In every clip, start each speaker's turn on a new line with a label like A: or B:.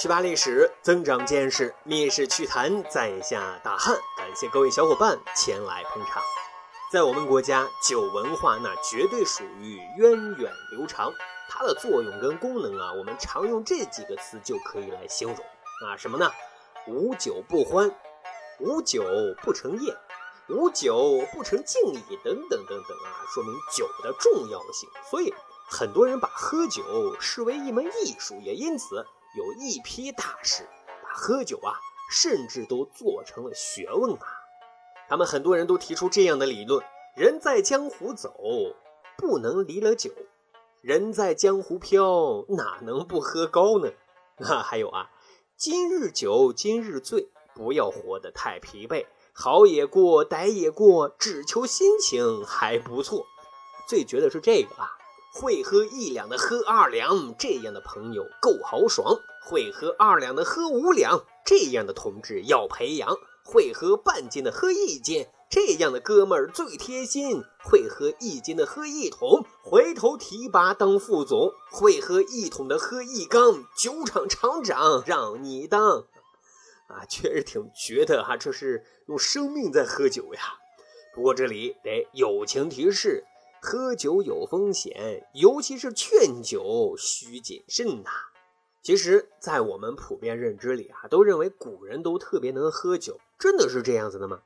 A: 去扒历史，增长见识，密室趣谈，在下大汉。感谢各位小伙伴前来捧场。在我们国家，酒文化那绝对属于源远流长。它的作用跟功能啊，我们常用这几个词就可以来形容啊，什么呢？无酒不欢，无酒不成宴，无酒不成敬意，等等等等啊，说明酒的重要性。所以很多人把喝酒视为一门艺术，也因此。有一批大师把喝酒啊，甚至都做成了学问啊。他们很多人都提出这样的理论：人在江湖走，不能离了酒；人在江湖飘，哪能不喝高呢？啊，还有啊，今日酒今日醉，不要活得太疲惫。好也过，歹也过，只求心情还不错。最绝的是这个啊。会喝一两的喝二两，这样的朋友够豪爽；会喝二两的喝五两，这样的同志要培养；会喝半斤的喝一斤，这样的哥们儿最贴心；会喝一斤的喝一桶，回头提拔当副总；会喝一桶的喝一缸，酒厂厂长让你当。啊，确实挺绝的哈，这是用生命在喝酒呀。不过这里得友情提示。喝酒有风险，尤其是劝酒需谨慎呐。其实，在我们普遍认知里啊，都认为古人都特别能喝酒，真的是这样子的吗？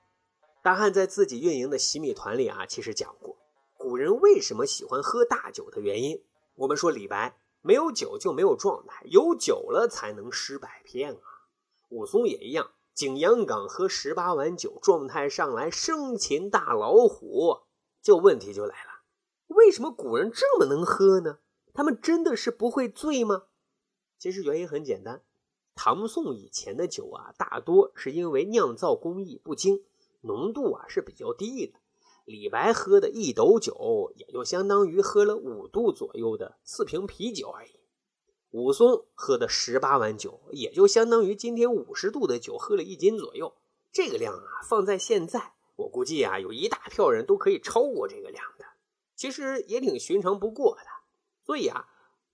A: 大汉在自己运营的洗米团里啊，其实讲过古人为什么喜欢喝大酒的原因。我们说李白没有酒就没有状态，有酒了才能诗百篇啊。武松也一样，景阳冈喝十八碗酒，状态上来生擒大老虎。就问题就来了。为什么古人这么能喝呢？他们真的是不会醉吗？其实原因很简单，唐宋以前的酒啊，大多是因为酿造工艺不精，浓度啊是比较低的。李白喝的一斗酒，也就相当于喝了五度左右的四瓶啤酒而已。武松喝的十八碗酒，也就相当于今天五十度的酒喝了一斤左右。这个量啊，放在现在，我估计啊，有一大票人都可以超过这个量。其实也挺寻常不过的，所以啊，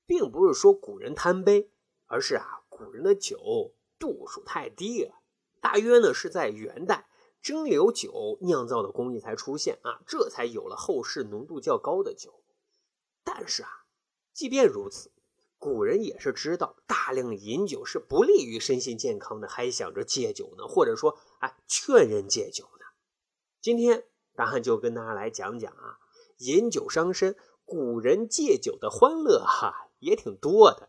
A: 并不是说古人贪杯，而是啊，古人的酒度数太低了。大约呢是在元代蒸馏酒酿造的工艺才出现啊，这才有了后世浓度较高的酒。但是啊，即便如此，古人也是知道大量饮酒是不利于身心健康的，还想着戒酒呢，或者说哎劝人戒酒呢。今天大汉就跟大家来讲讲啊。饮酒伤身，古人戒酒的欢乐哈也挺多的。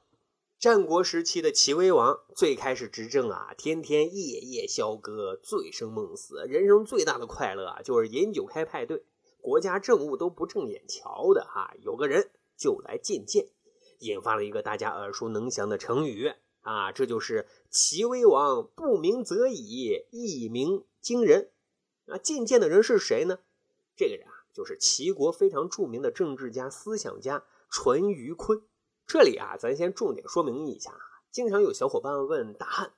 A: 战国时期的齐威王最开始执政啊，天天夜夜笙歌，醉生梦死，人生最大的快乐啊就是饮酒开派对，国家政务都不正眼瞧的哈，有个人就来觐见，引发了一个大家耳熟能详的成语啊，这就是齐威王不鸣则已，一鸣惊人。啊，觐见的人是谁呢？这个人。就是齐国非常著名的政治家、思想家淳于髡。这里啊，咱先重点说明一下啊。经常有小伙伴问大汉：“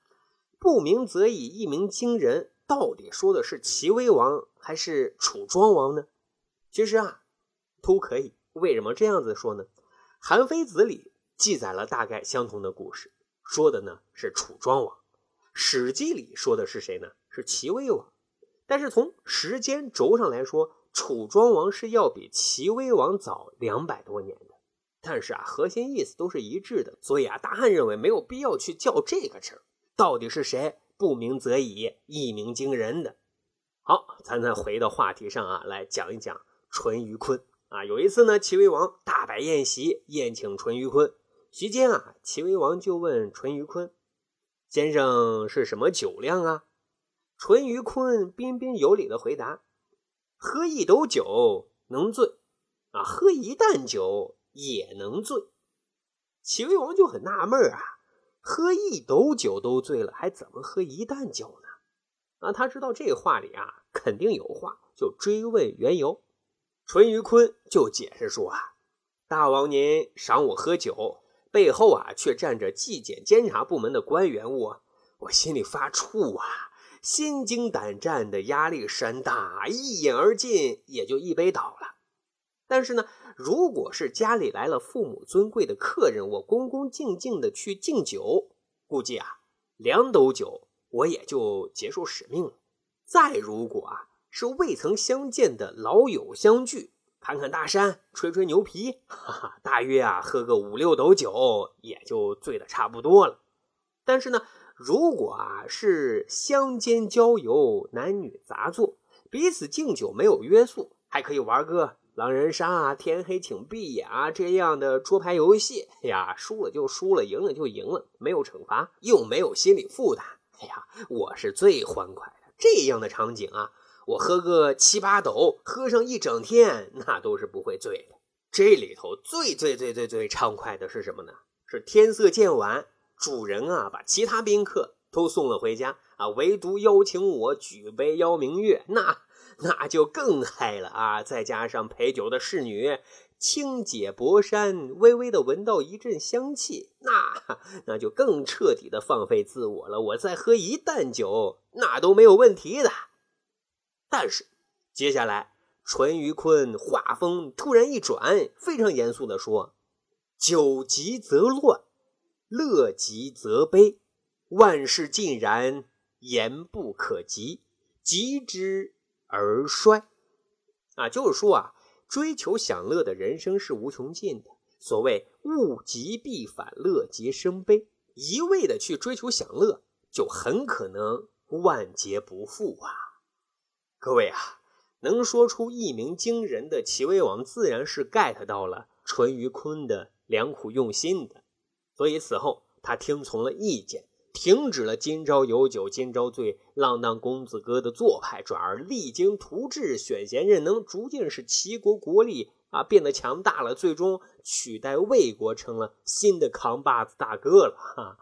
A: 不鸣则已，一鸣惊人，到底说的是齐威王还是楚庄王呢？”其实啊，都可以。为什么这样子说呢？《韩非子》里记载了大概相同的故事，说的呢是楚庄王；《史记》里说的是谁呢？是齐威王。但是从时间轴上来说，楚庄王是要比齐威王早两百多年的，但是啊，核心意思都是一致的，所以啊，大汉认为没有必要去较这个真儿。到底是谁不鸣则已，一鸣惊人的？好，咱再回到话题上啊，来讲一讲淳于髡啊。有一次呢，齐威王大摆宴席，宴请淳于髡。席间啊，齐威王就问淳于髡：“先生是什么酒量啊？”淳于髡彬彬有礼的回答。喝一斗酒能醉，啊，喝一担酒也能醉。齐威王就很纳闷啊，喝一斗酒都醉了，还怎么喝一担酒呢？啊，他知道这话里啊肯定有话，就追问缘由。淳于髡就解释说啊，大王您赏我喝酒，背后啊却站着纪检监察部门的官员，我我心里发怵啊。心惊胆战的压力山大，一饮而尽，也就一杯倒了。但是呢，如果是家里来了父母尊贵的客人，我恭恭敬敬的去敬酒，估计啊，两斗酒我也就结束使命了。再如果啊，是未曾相见的老友相聚，侃侃大山，吹吹牛皮，哈哈，大约啊喝个五六斗酒，也就醉得差不多了。但是呢，如果啊是乡间郊游，男女杂作，彼此敬酒没有约束，还可以玩个狼人杀啊、天黑请闭眼啊这样的桌牌游戏。哎呀，输了就输了，赢了就赢了，没有惩罚，又没有心理负担。哎呀，我是最欢快的。这样的场景啊，我喝个七八斗，喝上一整天，那都是不会醉的。这里头最最最最最畅快的是什么呢？是天色渐晚。主人啊，把其他宾客都送了回家啊，唯独邀请我举杯邀明月，那那就更嗨了啊！再加上陪酒的侍女轻解薄衫，微微的闻到一阵香气，那那就更彻底的放飞自我了。我再喝一担酒，那都没有问题的。但是接下来，淳于髡话锋突然一转，非常严肃的说：“酒极则乱。”乐极则悲，万事尽然，言不可及，及之而衰。啊，就是说啊，追求享乐的人生是无穷尽的。所谓物极必反，乐极生悲，一味的去追求享乐，就很可能万劫不复啊！各位啊，能说出一鸣惊人的齐威王，自然是 get 到了淳于髡的良苦用心的。所以此后，他听从了意见，停止了“今朝有酒今朝醉”浪荡公子哥的做派，转而励精图治，选贤任能，逐渐使齐国国力啊变得强大了，最终取代魏国，成了新的扛把子大哥了。哈，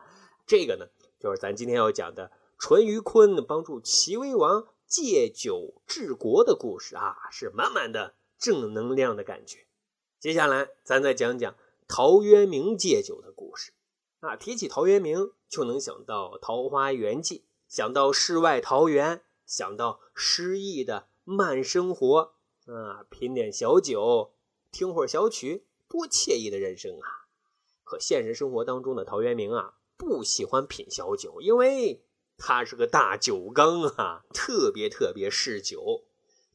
A: 这个呢，就是咱今天要讲的淳于髡帮助齐威王借酒治国的故事啊，是满满的正能量的感觉。接下来，咱再讲讲。陶渊明戒酒的故事啊，提起陶渊明，就能想到《桃花源记》，想到世外桃源，想到诗意的慢生活啊，品点小酒，听会儿小曲，多惬意的人生啊！可现实生活当中的陶渊明啊，不喜欢品小酒，因为他是个大酒缸啊，特别特别嗜酒。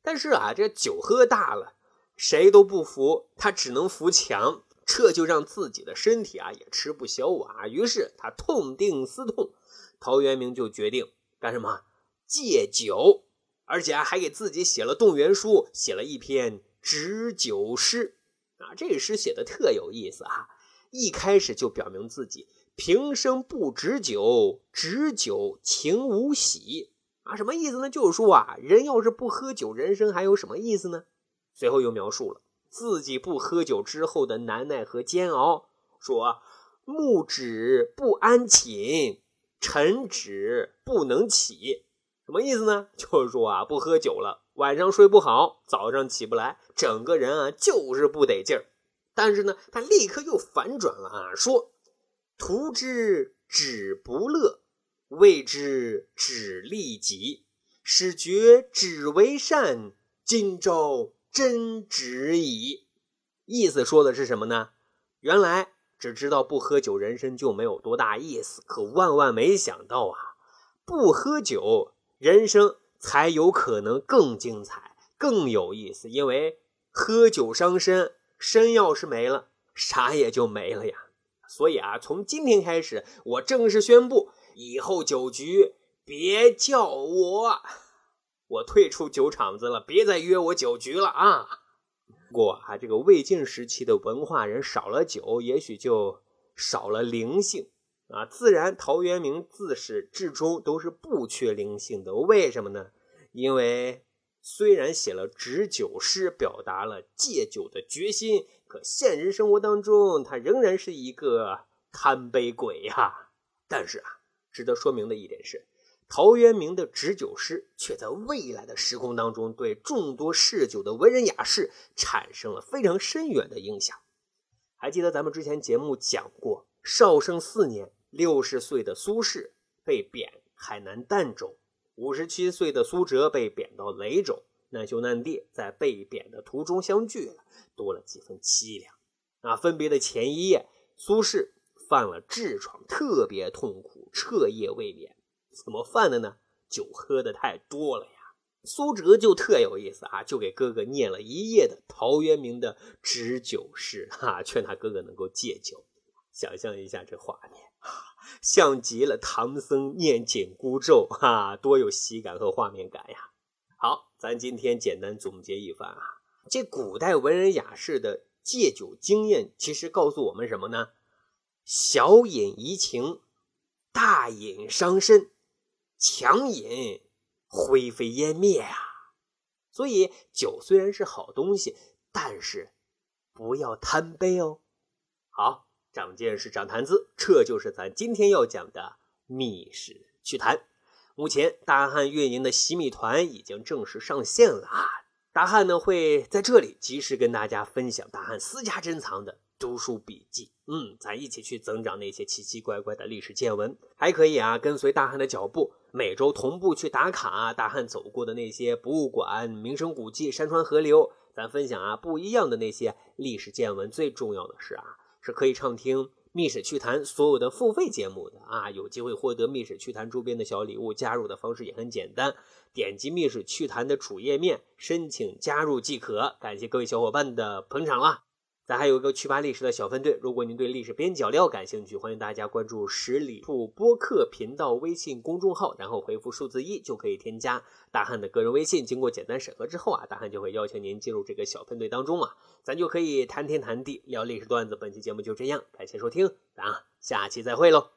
A: 但是啊，这酒喝大了，谁都不服，他只能扶墙。这就让自己的身体啊也吃不消啊，于是他痛定思痛，陶渊明就决定干什么？戒酒，而且还给自己写了动员书，写了一篇止酒诗啊。这诗写的特有意思啊，一开始就表明自己平生不止酒，止酒情无喜啊。什么意思呢？就是说啊，人要是不喝酒，人生还有什么意思呢？随后又描述了。自己不喝酒之后的难耐和煎熬，说：“木止不安寝，晨止不能起。”什么意思呢？就是说啊，不喝酒了，晚上睡不好，早上起不来，整个人啊就是不得劲儿。但是呢，他立刻又反转了啊，说：“图之止不乐，谓之止利己，始觉止为善。今朝。”真旨矣，意思说的是什么呢？原来只知道不喝酒，人生就没有多大意思。可万万没想到啊，不喝酒，人生才有可能更精彩、更有意思。因为喝酒伤身，身要是没了，啥也就没了呀。所以啊，从今天开始，我正式宣布，以后酒局别叫我。我退出酒场子了，别再约我酒局了啊！不过啊，这个魏晋时期的文化人少了酒，也许就少了灵性啊。自然，陶渊明自始至终都是不缺灵性的。为什么呢？因为虽然写了止酒诗，表达了戒酒的决心，可现实生活当中，他仍然是一个贪杯鬼呀。但是啊，值得说明的一点是。陶渊明的止酒诗，却在未来的时空当中，对众多嗜酒的文人雅士产生了非常深远的影响。还记得咱们之前节目讲过，绍圣四年，六十岁的苏轼被贬海南儋州，五十七岁的苏辙被贬到雷州，难兄难弟在被贬的途中相聚了，多了几分凄凉。啊，分别的前一夜，苏轼犯了痔疮，特别痛苦。彻夜未眠。怎么犯的呢？酒喝的太多了呀。苏辙就特有意思啊，就给哥哥念了一夜的陶渊明的止酒诗，哈，劝他哥哥能够戒酒。想象一下这画面，像极了唐僧念紧箍咒，哈，多有喜感和画面感呀。好，咱今天简单总结一番啊，这古代文人雅士的戒酒经验，其实告诉我们什么呢？小饮怡情，大饮伤身，强饮灰飞烟灭啊！所以酒虽然是好东西，但是不要贪杯哦。好，长见识，长谈资，这就是咱今天要讲的密室趣谈。目前大汉运营的洗米团已经正式上线了啊！大汉呢会在这里及时跟大家分享大汉私家珍藏的。读书笔记，嗯，咱一起去增长那些奇奇怪怪的历史见闻，还可以啊，跟随大汉的脚步，每周同步去打卡大汉走过的那些博物馆、名胜古迹、山川河流，咱分享啊不一样的那些历史见闻。最重要的是啊，是可以畅听《密史趣谈》所有的付费节目的啊，有机会获得《密史趣谈》周边的小礼物。加入的方式也很简单，点击《密史趣谈》的主页面申请加入即可。感谢各位小伙伴的捧场啦！咱还有一个去扒历史的小分队，如果您对历史边角料感兴趣，欢迎大家关注十里铺播客频道微信公众号，然后回复数字一就可以添加大汉的个人微信。经过简单审核之后啊，大汉就会邀请您进入这个小分队当中啊，咱就可以谈天谈地聊历史段子。本期节目就这样，感谢收听，咱下期再会喽。